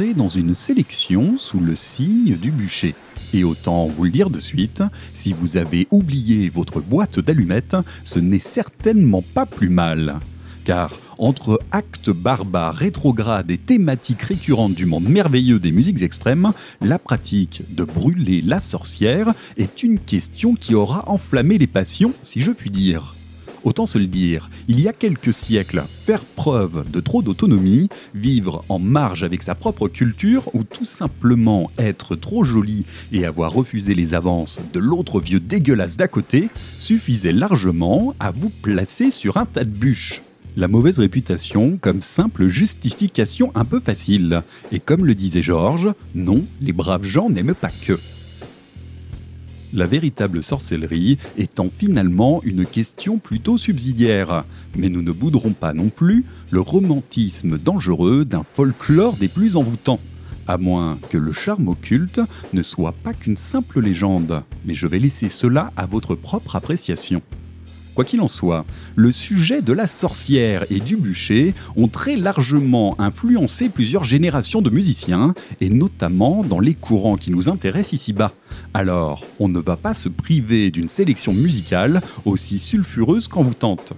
dans une sélection sous le signe du bûcher. Et autant vous le dire de suite, si vous avez oublié votre boîte d'allumettes, ce n'est certainement pas plus mal. Car entre actes barbares, rétrogrades et thématiques récurrentes du monde merveilleux des musiques extrêmes, la pratique de brûler la sorcière est une question qui aura enflammé les passions, si je puis dire. Autant se le dire, il y a quelques siècles, faire preuve de trop d'autonomie, vivre en marge avec sa propre culture ou tout simplement être trop joli et avoir refusé les avances de l'autre vieux dégueulasse d'à côté suffisait largement à vous placer sur un tas de bûches. La mauvaise réputation comme simple justification un peu facile. Et comme le disait Georges, non, les braves gens n'aiment pas que la véritable sorcellerie étant finalement une question plutôt subsidiaire. Mais nous ne bouderons pas non plus le romantisme dangereux d'un folklore des plus envoûtants. À moins que le charme occulte ne soit pas qu'une simple légende, mais je vais laisser cela à votre propre appréciation. Quoi qu'il en soit, le sujet de la sorcière et du bûcher ont très largement influencé plusieurs générations de musiciens, et notamment dans les courants qui nous intéressent ici-bas. Alors, on ne va pas se priver d'une sélection musicale aussi sulfureuse qu'envoûtante.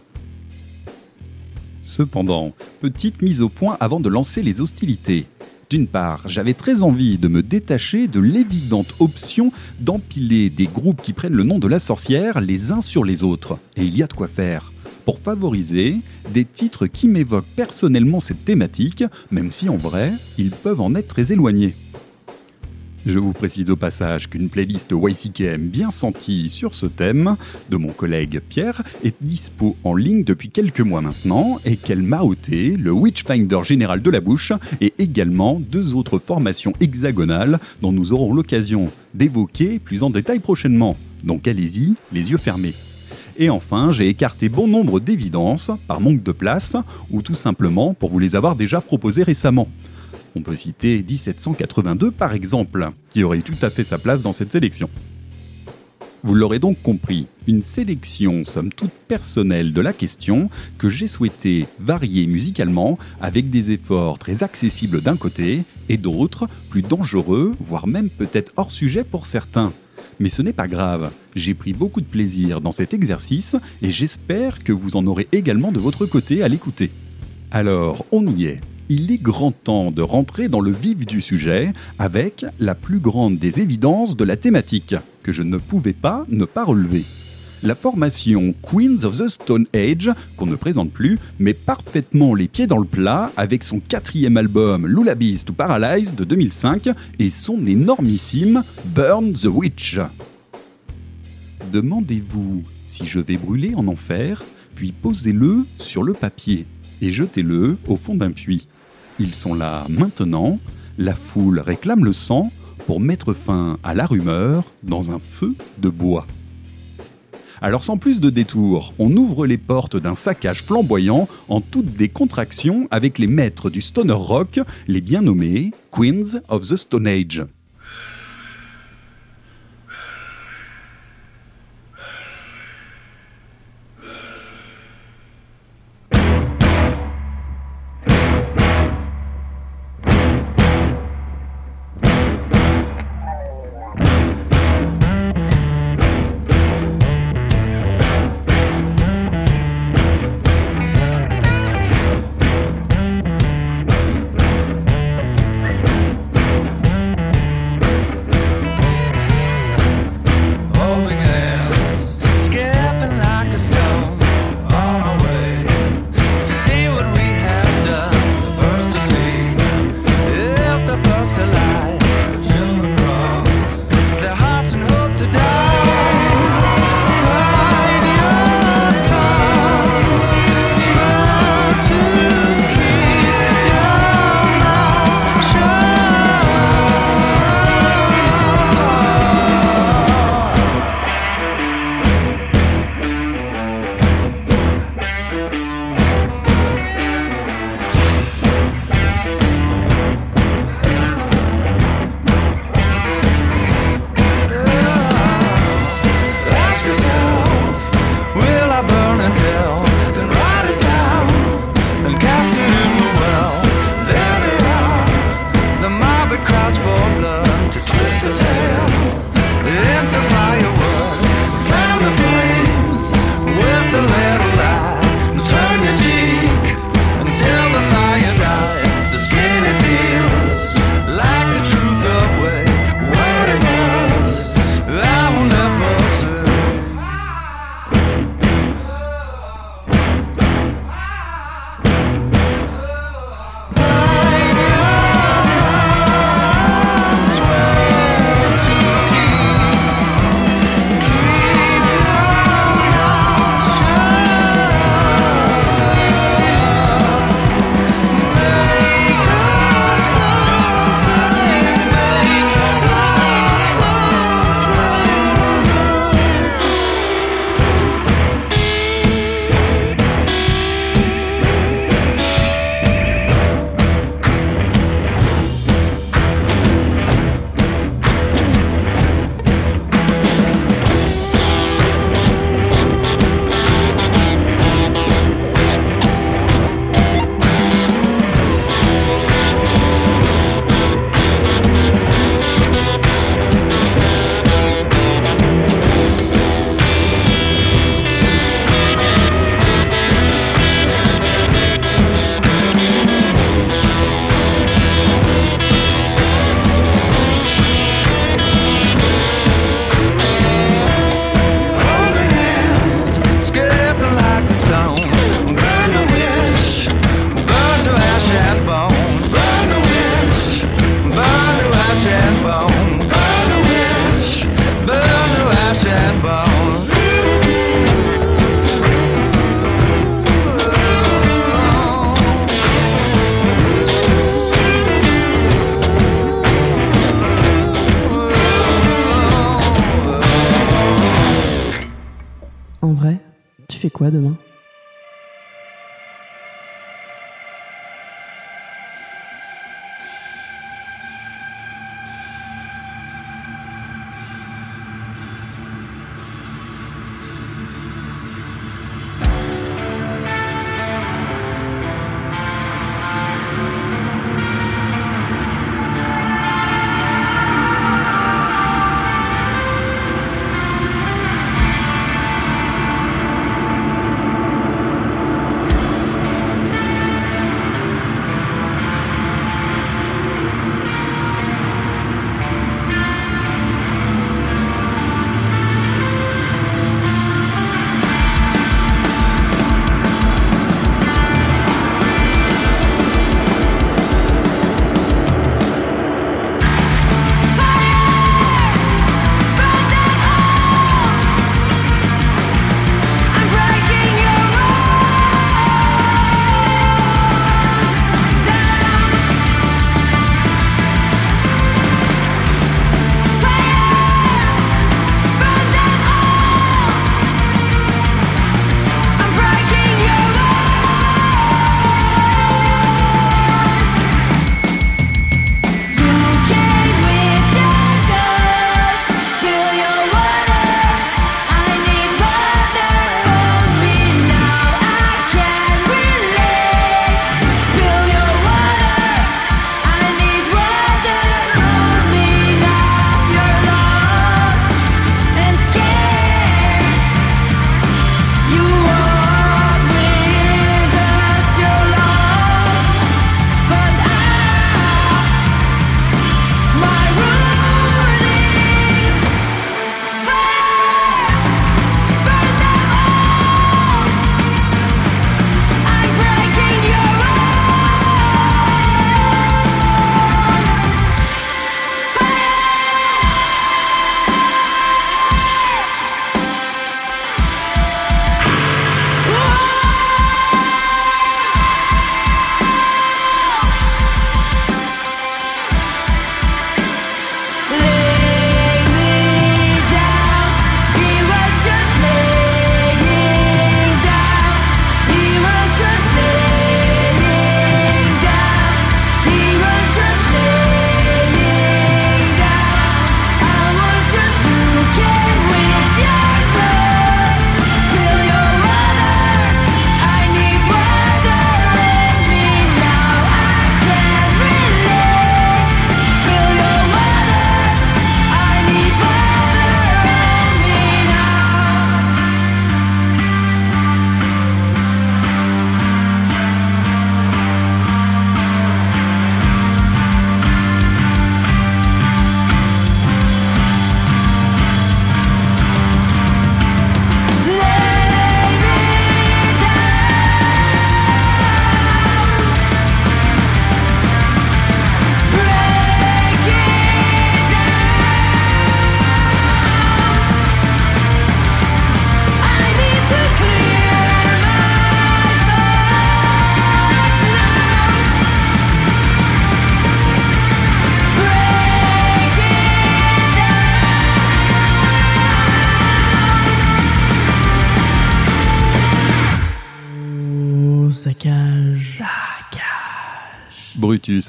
Cependant, petite mise au point avant de lancer les hostilités. D'une part, j'avais très envie de me détacher de l'évidente option d'empiler des groupes qui prennent le nom de la sorcière les uns sur les autres. Et il y a de quoi faire. Pour favoriser des titres qui m'évoquent personnellement cette thématique, même si en vrai, ils peuvent en être très éloignés. Je vous précise au passage qu'une playlist YCKM bien sentie sur ce thème de mon collègue Pierre est dispo en ligne depuis quelques mois maintenant et qu'elle m'a ôté le Witchfinder général de la bouche et également deux autres formations hexagonales dont nous aurons l'occasion d'évoquer plus en détail prochainement. Donc allez-y, les yeux fermés. Et enfin, j'ai écarté bon nombre d'évidences par manque de place ou tout simplement pour vous les avoir déjà proposées récemment. On peut citer 1782 par exemple, qui aurait tout à fait sa place dans cette sélection. Vous l'aurez donc compris, une sélection somme toute personnelle de la question que j'ai souhaité varier musicalement avec des efforts très accessibles d'un côté et d'autres plus dangereux, voire même peut-être hors sujet pour certains. Mais ce n'est pas grave, j'ai pris beaucoup de plaisir dans cet exercice et j'espère que vous en aurez également de votre côté à l'écouter. Alors, on y est il est grand temps de rentrer dans le vif du sujet avec la plus grande des évidences de la thématique, que je ne pouvais pas ne pas relever. La formation Queens of the Stone Age, qu'on ne présente plus, met parfaitement les pieds dans le plat avec son quatrième album Lullabies to Paralyze de 2005 et son énormissime Burn the Witch. Demandez-vous si je vais brûler en enfer, puis posez-le sur le papier et jetez-le au fond d'un puits. Ils sont là maintenant, la foule réclame le sang pour mettre fin à la rumeur dans un feu de bois. Alors sans plus de détours, on ouvre les portes d'un saccage flamboyant en toute décontraction avec les maîtres du stoner rock, les bien nommés Queens of the Stone Age.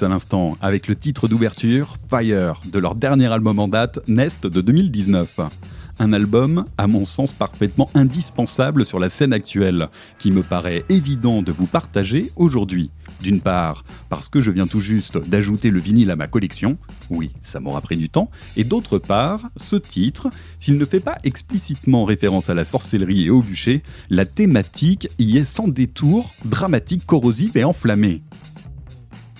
À l'instant, avec le titre d'ouverture Fire de leur dernier album en date, Nest de 2019. Un album, à mon sens, parfaitement indispensable sur la scène actuelle, qui me paraît évident de vous partager aujourd'hui. D'une part, parce que je viens tout juste d'ajouter le vinyle à ma collection, oui, ça m'aura pris du temps, et d'autre part, ce titre, s'il ne fait pas explicitement référence à la sorcellerie et au bûcher, la thématique y est sans détour, dramatique, corrosive et enflammée.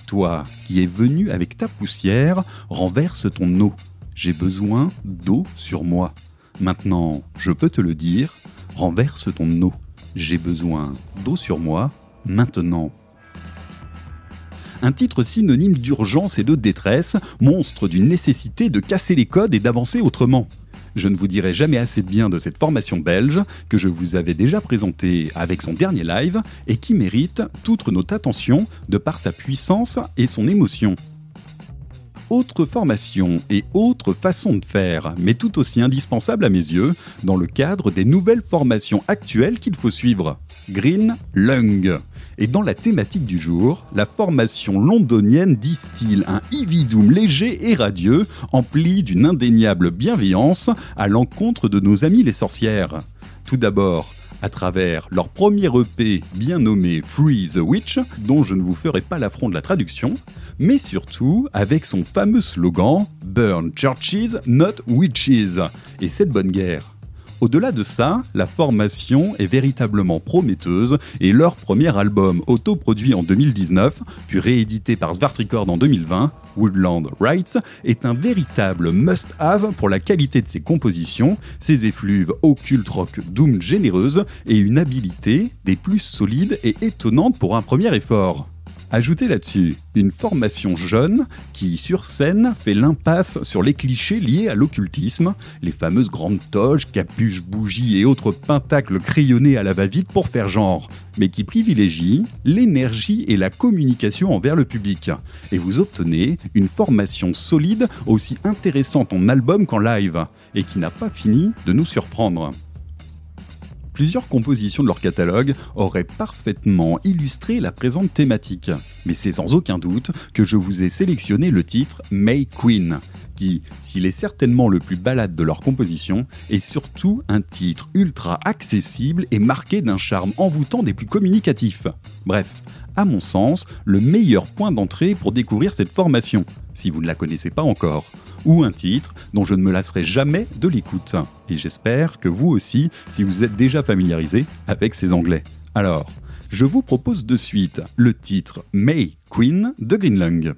Toi qui es venu avec ta poussière, renverse ton eau. J'ai besoin d'eau sur moi. Maintenant, je peux te le dire, renverse ton eau. J'ai besoin d'eau sur moi, maintenant. Un titre synonyme d'urgence et de détresse, monstre d'une nécessité de casser les codes et d'avancer autrement. Je ne vous dirai jamais assez de bien de cette formation belge que je vous avais déjà présentée avec son dernier live et qui mérite toute notre attention de par sa puissance et son émotion. autre formation et autre façon de faire, mais tout aussi indispensable à mes yeux, dans le cadre des nouvelles formations actuelles qu'il faut suivre. Green Lung. Et dans la thématique du jour, la formation londonienne distille un Doom léger et radieux, empli d'une indéniable bienveillance à l'encontre de nos amis les sorcières? Tout d'abord, à travers leur premier EP bien nommé Free the Witch, dont je ne vous ferai pas l'affront de la traduction, mais surtout avec son fameux slogan Burn Churches, not Witches, et cette bonne guerre. Au-delà de ça, la formation est véritablement prometteuse et leur premier album autoproduit en 2019, puis réédité par Svart Record en 2020, Woodland Rights, est un véritable must-have pour la qualité de ses compositions, ses effluves occulte rock doom généreuse et une habilité des plus solides et étonnantes pour un premier effort. Ajoutez là-dessus une formation jeune qui, sur scène, fait l'impasse sur les clichés liés à l'occultisme, les fameuses grandes toges, capuches, bougies et autres pentacles crayonnés à la va-vite pour faire genre, mais qui privilégie l'énergie et la communication envers le public. Et vous obtenez une formation solide, aussi intéressante en album qu'en live, et qui n'a pas fini de nous surprendre. Plusieurs compositions de leur catalogue auraient parfaitement illustré la présente thématique, mais c'est sans aucun doute que je vous ai sélectionné le titre May Queen, qui, s'il est certainement le plus balade de leur composition, est surtout un titre ultra accessible et marqué d'un charme envoûtant des plus communicatifs. Bref, à mon sens, le meilleur point d'entrée pour découvrir cette formation, si vous ne la connaissez pas encore ou un titre dont je ne me lasserai jamais de l'écoute. Et j'espère que vous aussi, si vous êtes déjà familiarisé avec ces anglais. Alors, je vous propose de suite le titre May Queen de Greenlung.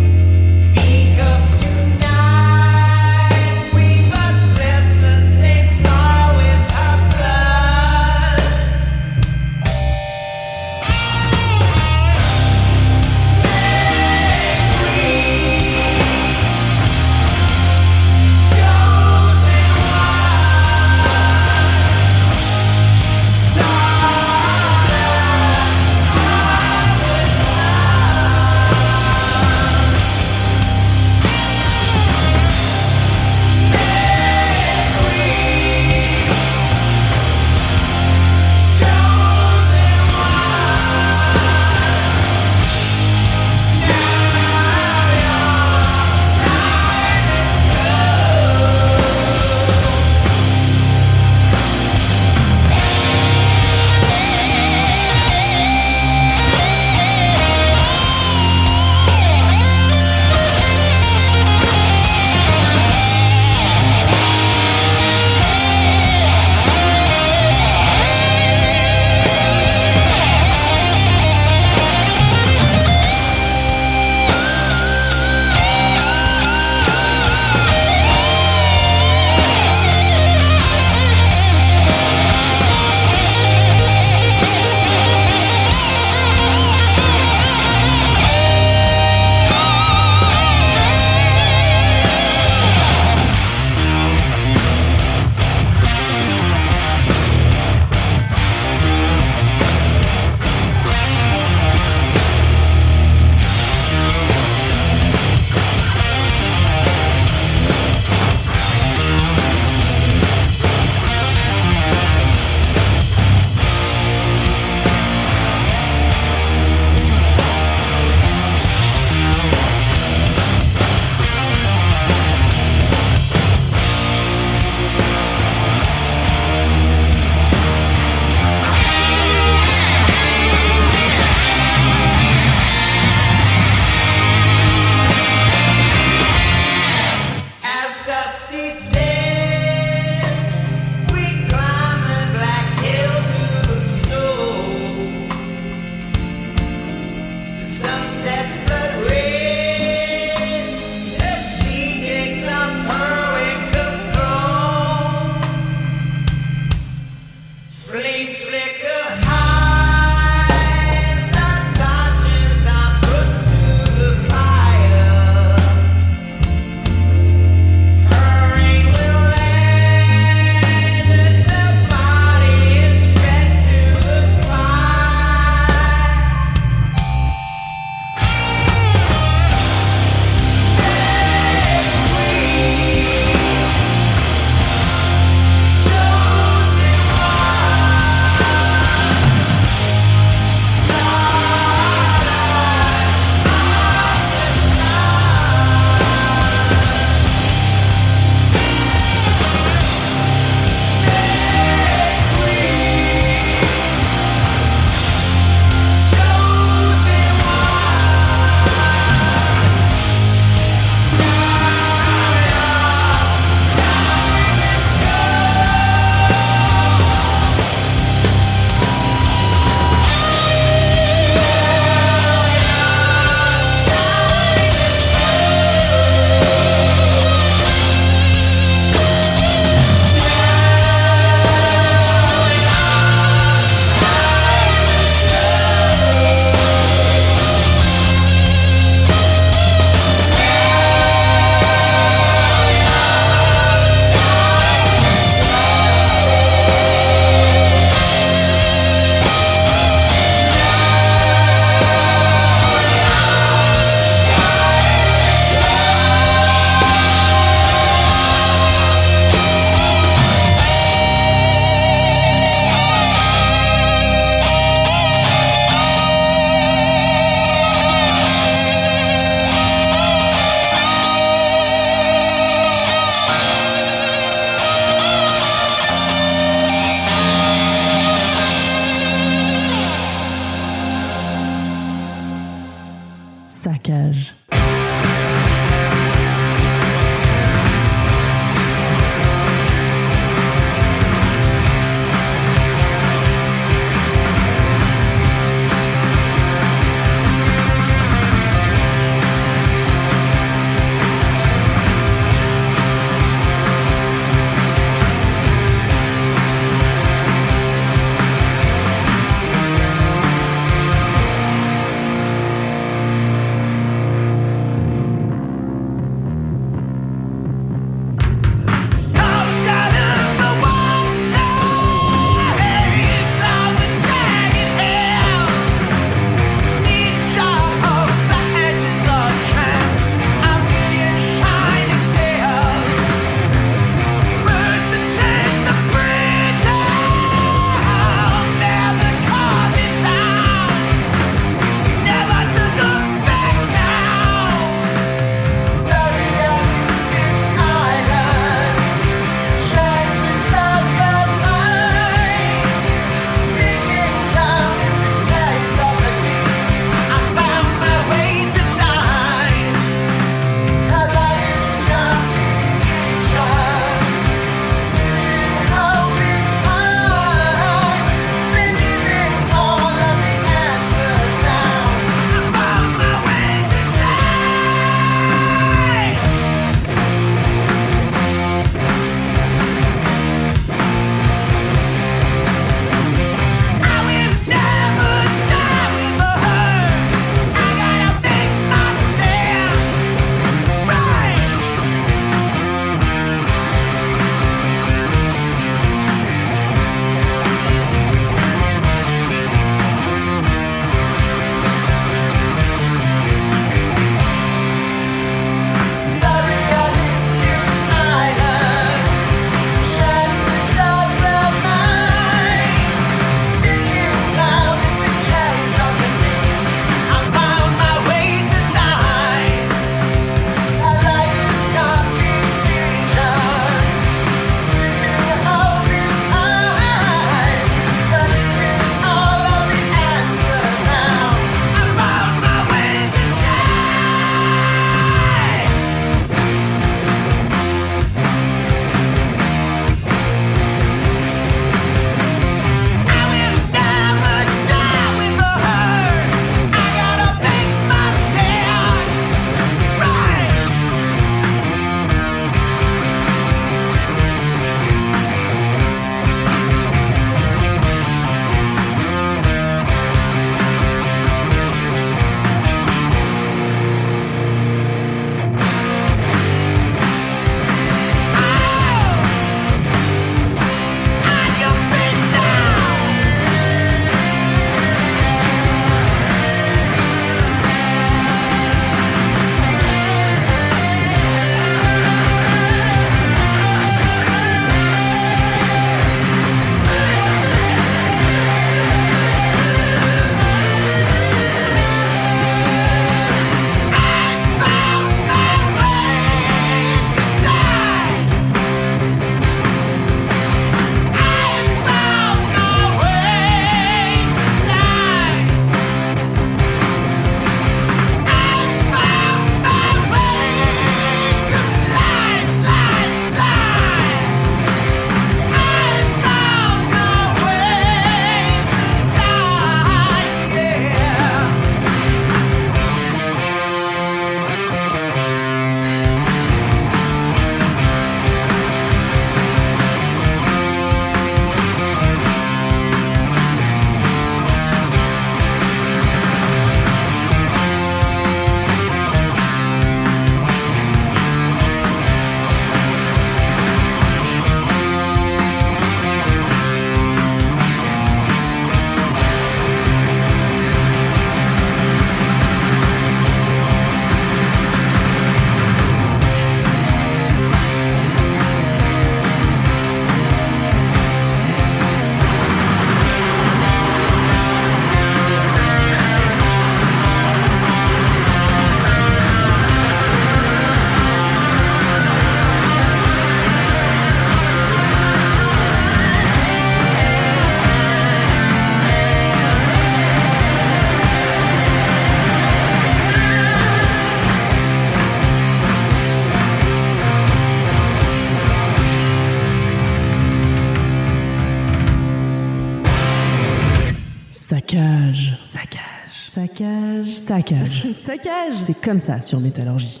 Saccage, saccage. C'est comme ça sur Métallurgie.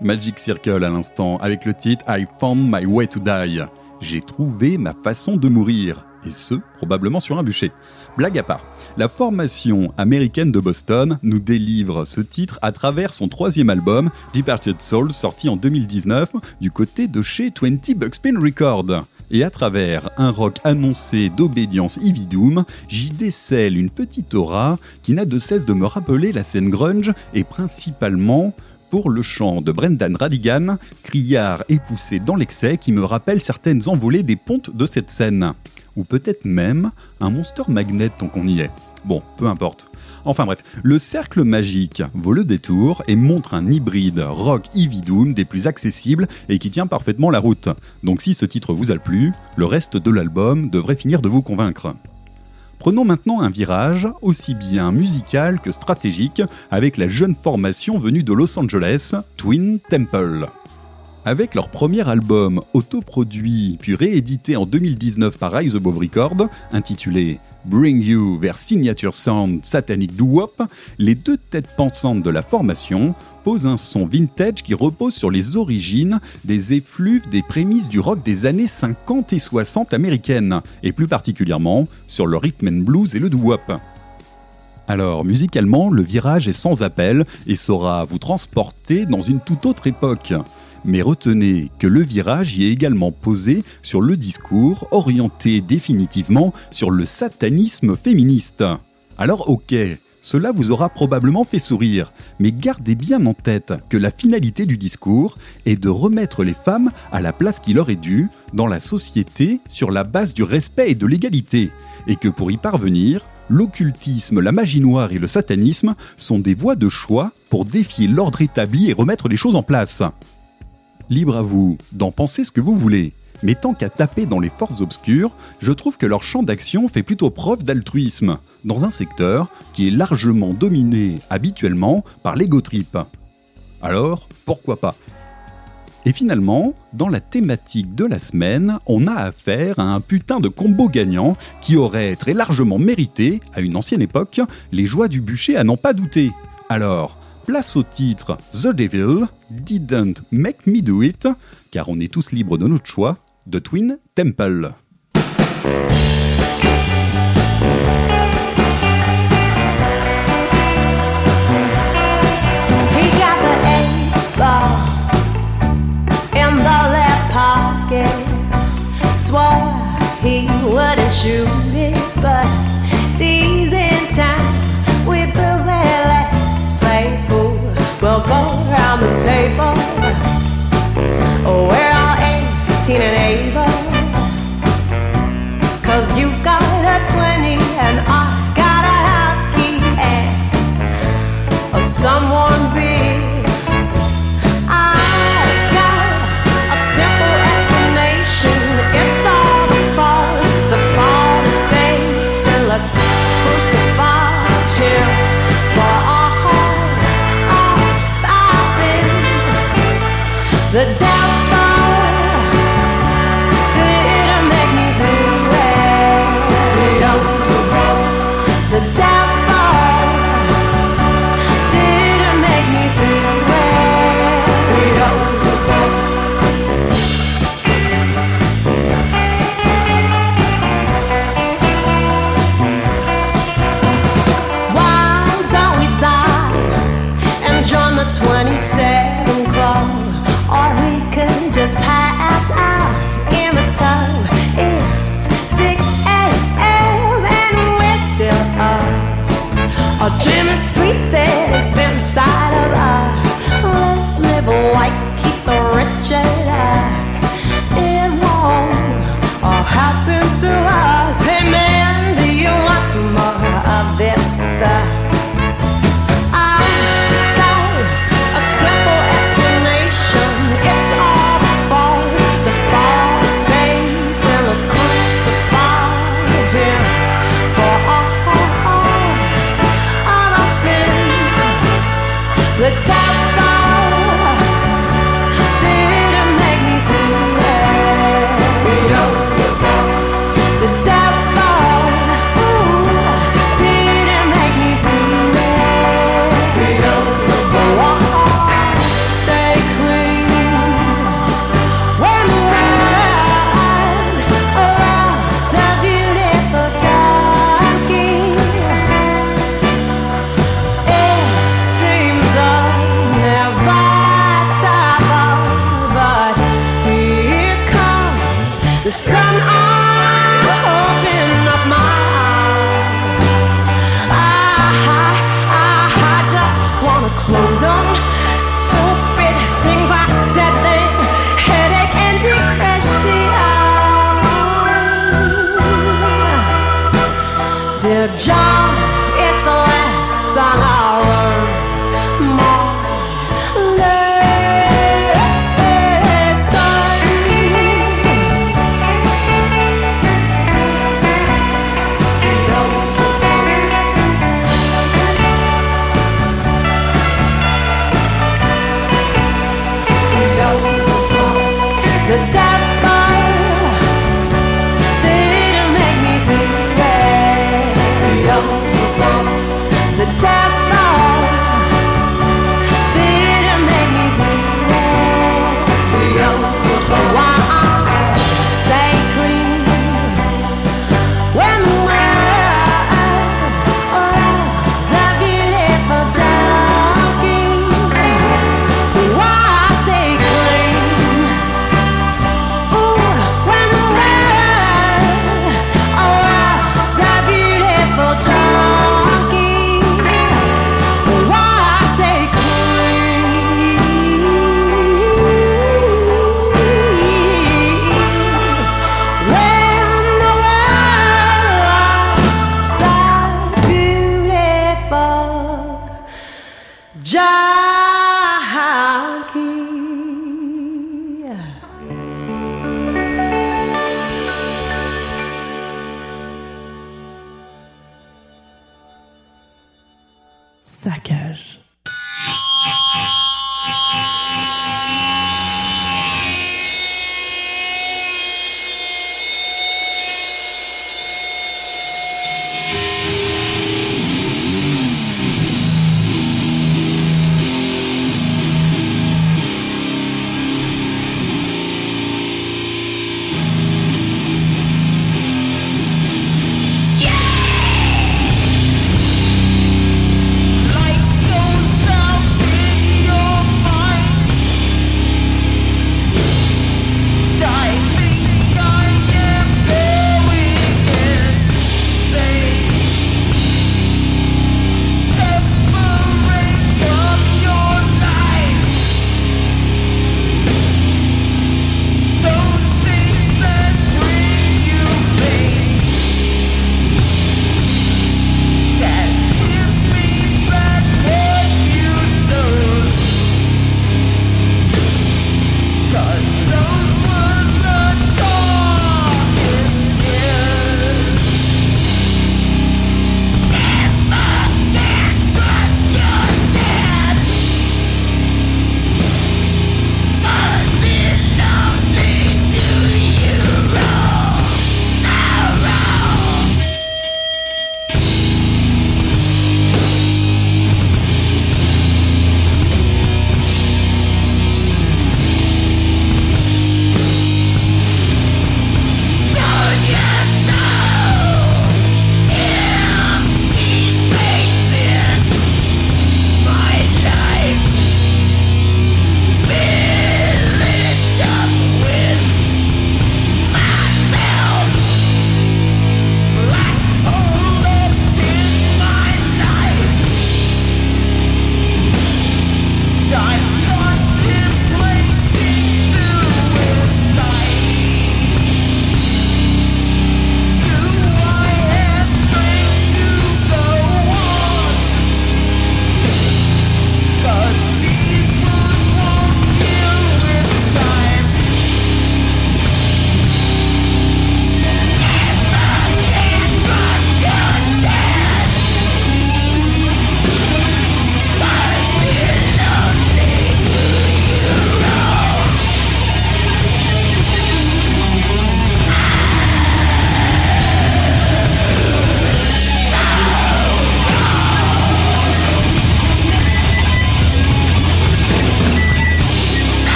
Magic Circle à l'instant, avec le titre I Found My Way to Die. J'ai trouvé ma façon de mourir, et ce, probablement sur un bûcher. Blague à part, la formation américaine de Boston nous délivre ce titre à travers son troisième album, Departed Souls, sorti en 2019, du côté de chez 20 Buckspin Records. Et à travers un rock annoncé d'obédience Ivy Doom, j'y décèle une petite aura qui n'a de cesse de me rappeler la scène grunge et principalement pour le chant de Brendan Radigan, criard et poussé dans l'excès qui me rappelle certaines envolées des pontes de cette scène. Ou peut-être même un monster magnet tant qu'on y est. Bon, peu importe. Enfin bref, le cercle magique vaut le détour et montre un hybride rock Ivy Doom des plus accessibles et qui tient parfaitement la route. Donc si ce titre vous a plu, le reste de l'album devrait finir de vous convaincre. Prenons maintenant un virage aussi bien musical que stratégique avec la jeune formation venue de Los Angeles, Twin Temple. Avec leur premier album autoproduit puis réédité en 2019 par Rise Above Records, intitulé Bring You vers Signature Sound Satanic Doo-Wop, les deux têtes pensantes de la formation posent un son vintage qui repose sur les origines des effluves des prémices du rock des années 50 et 60 américaines, et plus particulièrement sur le rhythm and blues et le doo-wop. Alors, musicalement, le virage est sans appel et saura vous transporter dans une toute autre époque. Mais retenez que le virage y est également posé sur le discours orienté définitivement sur le satanisme féministe. Alors ok, cela vous aura probablement fait sourire, mais gardez bien en tête que la finalité du discours est de remettre les femmes à la place qui leur est due dans la société sur la base du respect et de l'égalité, et que pour y parvenir, l'occultisme, la magie noire et le satanisme sont des voies de choix pour défier l'ordre établi et remettre les choses en place. Libre à vous d'en penser ce que vous voulez. Mais tant qu'à taper dans les forces obscures, je trouve que leur champ d'action fait plutôt preuve d'altruisme, dans un secteur qui est largement dominé habituellement par l'ego trip. Alors, pourquoi pas? Et finalement, dans la thématique de la semaine, on a affaire à un putain de combo gagnant qui aurait très largement mérité, à une ancienne époque, les joies du bûcher à n'en pas douter. Alors, place au titre The Devil Didn't Make Me Do It, car on est tous libres de notre choix, de Twin Temple. Table. We're all 18 and able. Cause you got a 20 and I got a house key and someone big. shade.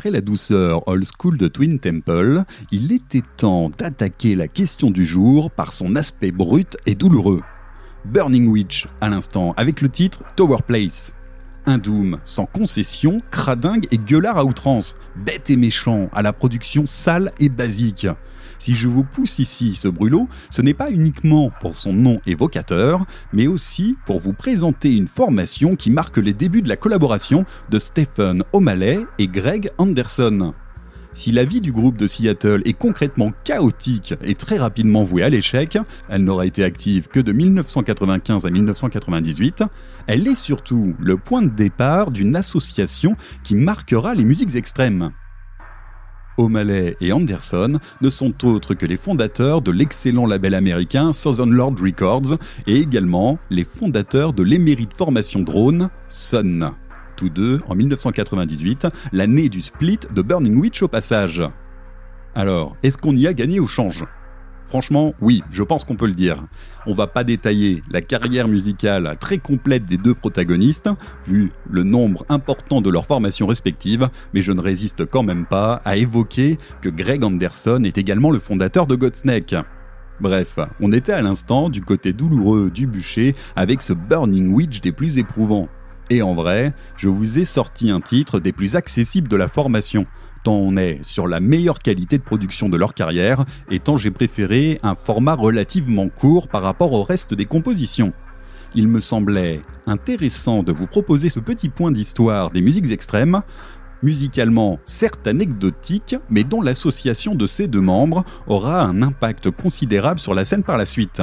Après la douceur old school de Twin Temple, il était temps d'attaquer la question du jour par son aspect brut et douloureux. Burning Witch, à l'instant, avec le titre Tower Place. Un Doom sans concession, cradingue et gueulard à outrance, bête et méchant, à la production sale et basique. Si je vous pousse ici ce brûlot, ce n'est pas uniquement pour son nom évocateur, mais aussi pour vous présenter une formation qui marque les débuts de la collaboration de Stephen O'Malley et Greg Anderson. Si la vie du groupe de Seattle est concrètement chaotique et très rapidement vouée à l'échec, elle n'aura été active que de 1995 à 1998, elle est surtout le point de départ d'une association qui marquera les musiques extrêmes. O'Malley et Anderson ne sont autres que les fondateurs de l'excellent label américain Southern Lord Records et également les fondateurs de l'émérite formation drone Sun. Tous deux en 1998, l'année du split de Burning Witch au passage. Alors, est-ce qu'on y a gagné au change? Franchement, oui, je pense qu'on peut le dire. On va pas détailler la carrière musicale très complète des deux protagonistes, vu le nombre important de leurs formations respectives, mais je ne résiste quand même pas à évoquer que Greg Anderson est également le fondateur de Godsnake. Bref, on était à l'instant du côté douloureux du bûcher avec ce Burning Witch des plus éprouvants. Et en vrai, je vous ai sorti un titre des plus accessibles de la formation tant on est sur la meilleure qualité de production de leur carrière, et tant j'ai préféré un format relativement court par rapport au reste des compositions. Il me semblait intéressant de vous proposer ce petit point d'histoire des musiques extrêmes, musicalement certes anecdotique, mais dont l'association de ces deux membres aura un impact considérable sur la scène par la suite.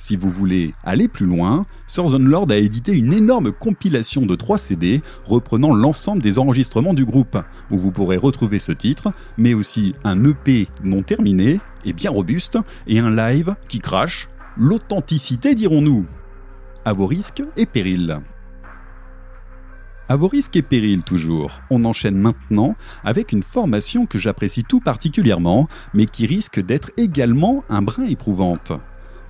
Si vous voulez aller plus loin, Southern Lord a édité une énorme compilation de 3 CD reprenant l'ensemble des enregistrements du groupe, où vous pourrez retrouver ce titre, mais aussi un EP non terminé et bien robuste, et un live qui crache, l'authenticité dirons-nous. À vos risques et périls. À vos risques et périls toujours, on enchaîne maintenant avec une formation que j'apprécie tout particulièrement, mais qui risque d'être également un brin éprouvante.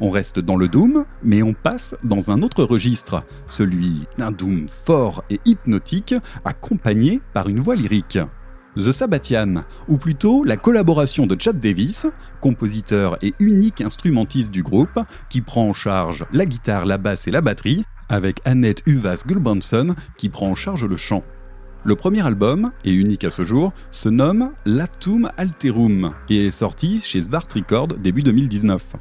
On reste dans le Doom, mais on passe dans un autre registre, celui d'un Doom fort et hypnotique, accompagné par une voix lyrique. The Sabbatian, ou plutôt la collaboration de Chad Davis, compositeur et unique instrumentiste du groupe, qui prend en charge la guitare, la basse et la batterie, avec Annette Uvas Gulbranson qui prend en charge le chant. Le premier album, et unique à ce jour, se nomme Latum Alterum et est sorti chez Svart Records début 2019.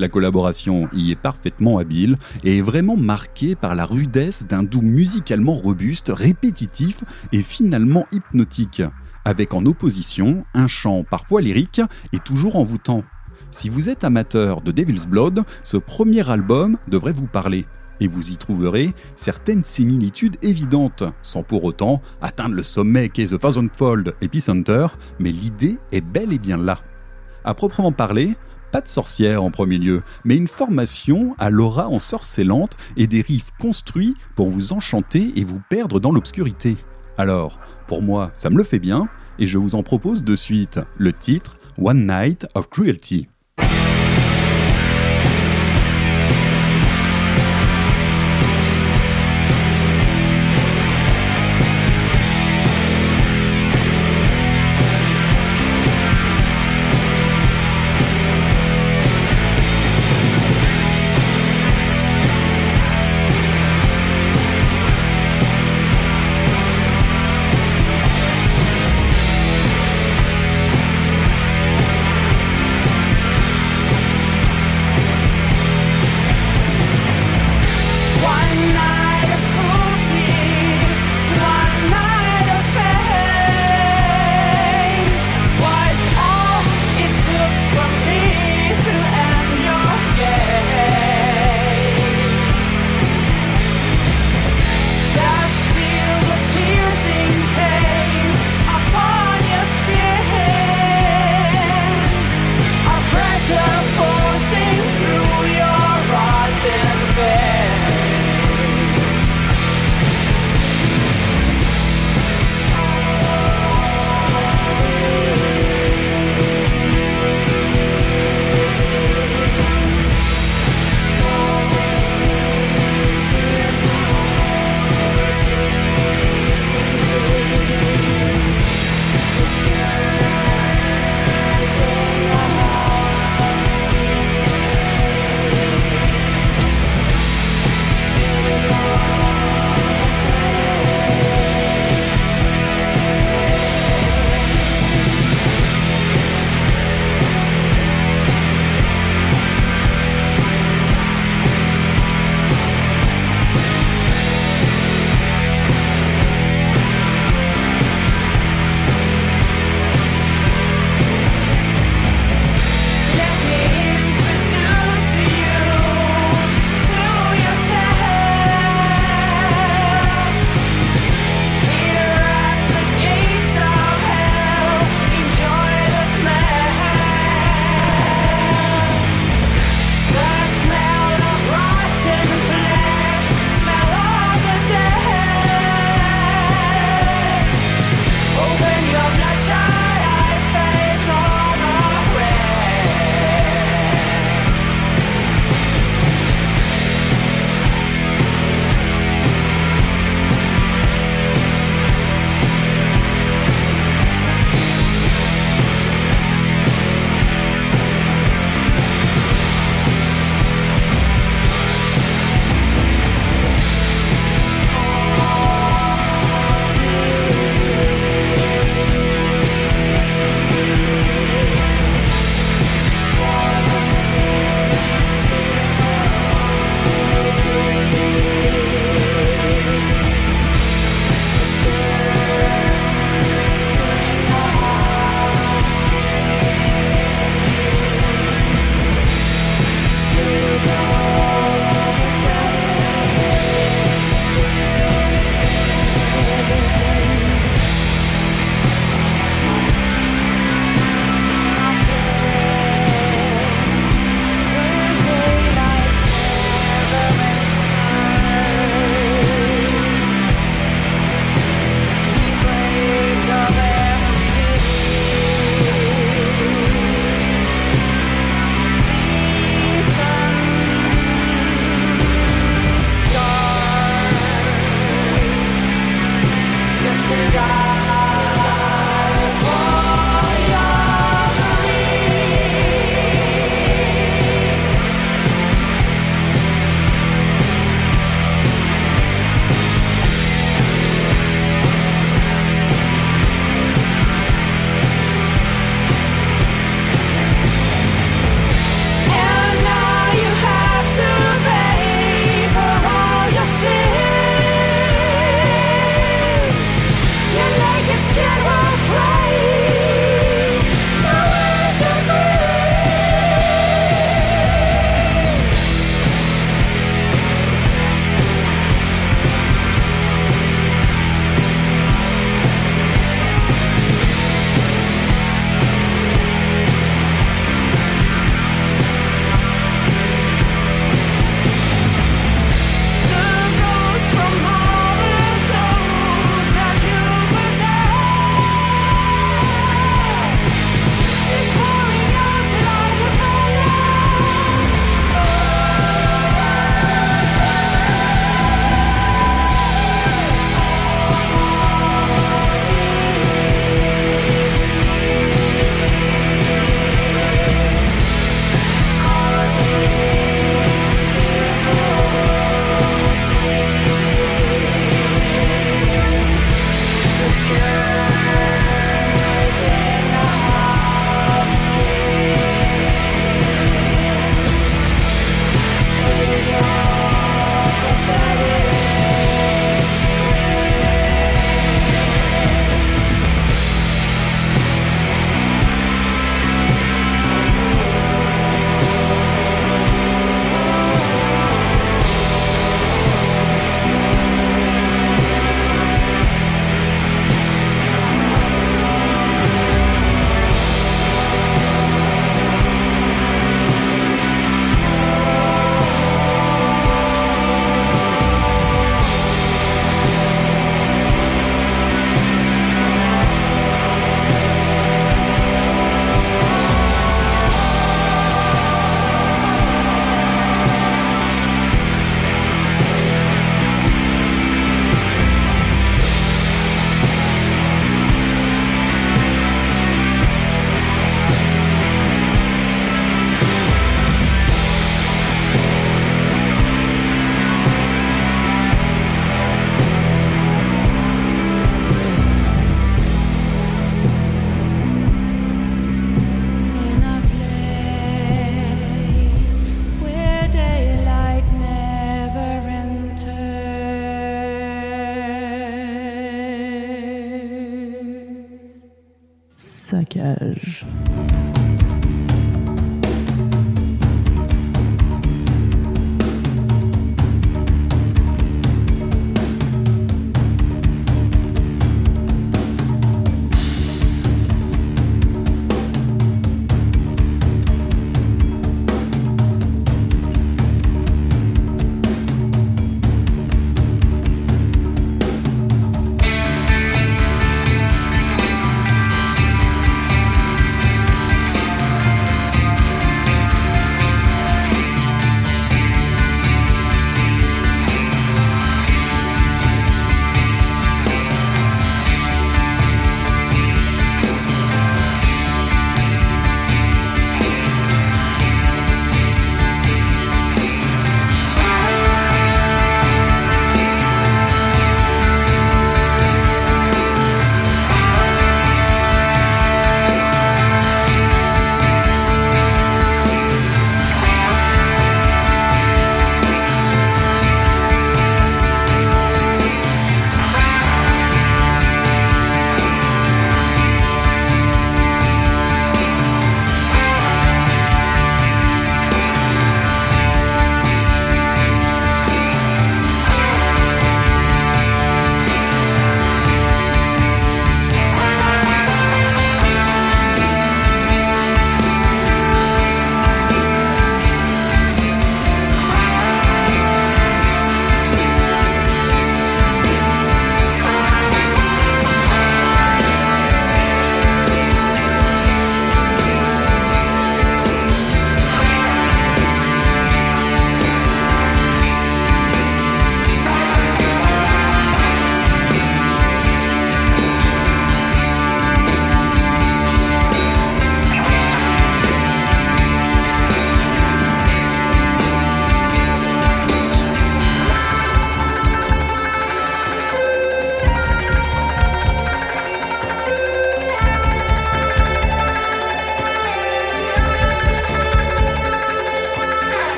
La collaboration y est parfaitement habile et est vraiment marquée par la rudesse d'un doux musicalement robuste, répétitif et finalement hypnotique, avec en opposition un chant parfois lyrique et toujours envoûtant. Si vous êtes amateur de Devil's Blood, ce premier album devrait vous parler et vous y trouverez certaines similitudes évidentes, sans pour autant atteindre le sommet qu'est The Thousandfold Epicenter, mais l'idée est bel et bien là. À proprement parler, pas de sorcière en premier lieu, mais une formation à l'aura ensorcelante et des riffs construits pour vous enchanter et vous perdre dans l'obscurité. Alors, pour moi, ça me le fait bien, et je vous en propose de suite le titre One Night of Cruelty.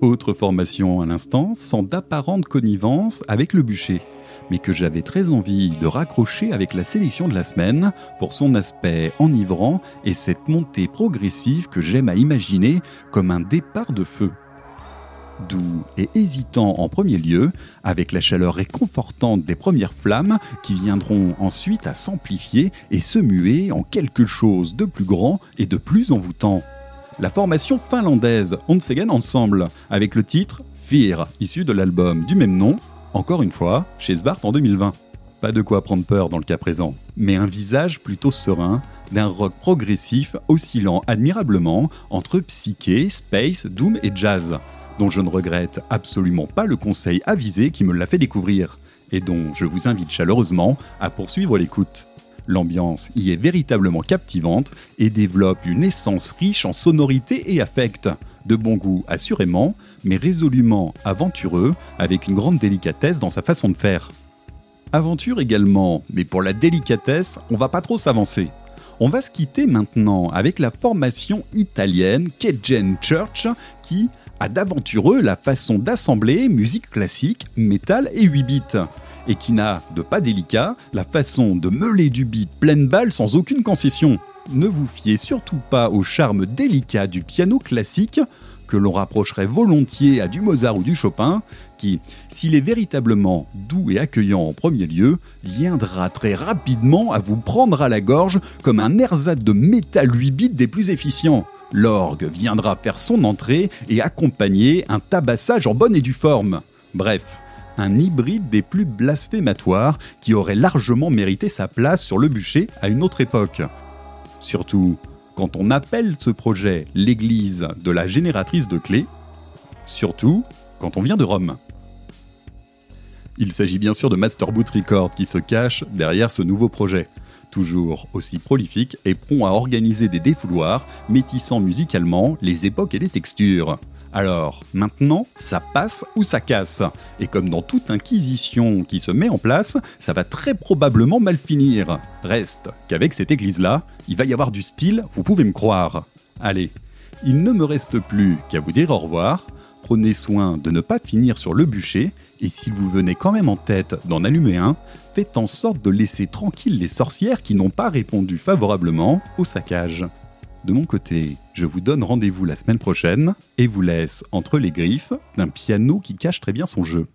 Autre formation à l'instant, sans d'apparente connivence avec le bûcher, mais que j'avais très envie de raccrocher avec la sélection de la semaine pour son aspect enivrant et cette montée progressive que j'aime à imaginer comme un départ de feu. Doux et hésitant en premier lieu, avec la chaleur réconfortante des premières flammes qui viendront ensuite à s'amplifier et se muer en quelque chose de plus grand et de plus envoûtant la formation finlandaise Ontsegen Ensemble, avec le titre Fear, issu de l'album du même nom, encore une fois, chez Svart en 2020. Pas de quoi prendre peur dans le cas présent, mais un visage plutôt serein, d'un rock progressif oscillant admirablement entre psyché, space, doom et jazz, dont je ne regrette absolument pas le conseil avisé qui me l'a fait découvrir, et dont je vous invite chaleureusement à poursuivre l'écoute. L'ambiance y est véritablement captivante et développe une essence riche en sonorité et affect. De bon goût assurément, mais résolument aventureux, avec une grande délicatesse dans sa façon de faire. Aventure également, mais pour la délicatesse, on va pas trop s'avancer. On va se quitter maintenant avec la formation italienne Cajun Church qui a d'aventureux la façon d'assembler musique classique, métal et 8 bits et qui n'a, de pas délicat, la façon de meuler du beat pleine balle sans aucune concession. Ne vous fiez surtout pas au charme délicat du piano classique, que l'on rapprocherait volontiers à du Mozart ou du Chopin, qui, s'il est véritablement doux et accueillant en premier lieu, viendra très rapidement à vous prendre à la gorge comme un ersatz de métal 8 bits des plus efficients. L'orgue viendra faire son entrée et accompagner un tabassage en bonne et due forme. Bref, un hybride des plus blasphématoires qui aurait largement mérité sa place sur le bûcher à une autre époque. Surtout, quand on appelle ce projet l'église de la génératrice de clés, surtout quand on vient de Rome. Il s'agit bien sûr de Master Boot Record qui se cache derrière ce nouveau projet, toujours aussi prolifique et prompt à organiser des défouloirs, métissant musicalement les époques et les textures. Alors, maintenant, ça passe ou ça casse. Et comme dans toute inquisition qui se met en place, ça va très probablement mal finir. Reste qu'avec cette église-là, il va y avoir du style, vous pouvez me croire. Allez, il ne me reste plus qu'à vous dire au revoir. Prenez soin de ne pas finir sur le bûcher, et si vous venez quand même en tête d'en allumer un, faites en sorte de laisser tranquilles les sorcières qui n'ont pas répondu favorablement au saccage. De mon côté, je vous donne rendez-vous la semaine prochaine et vous laisse entre les griffes d'un piano qui cache très bien son jeu.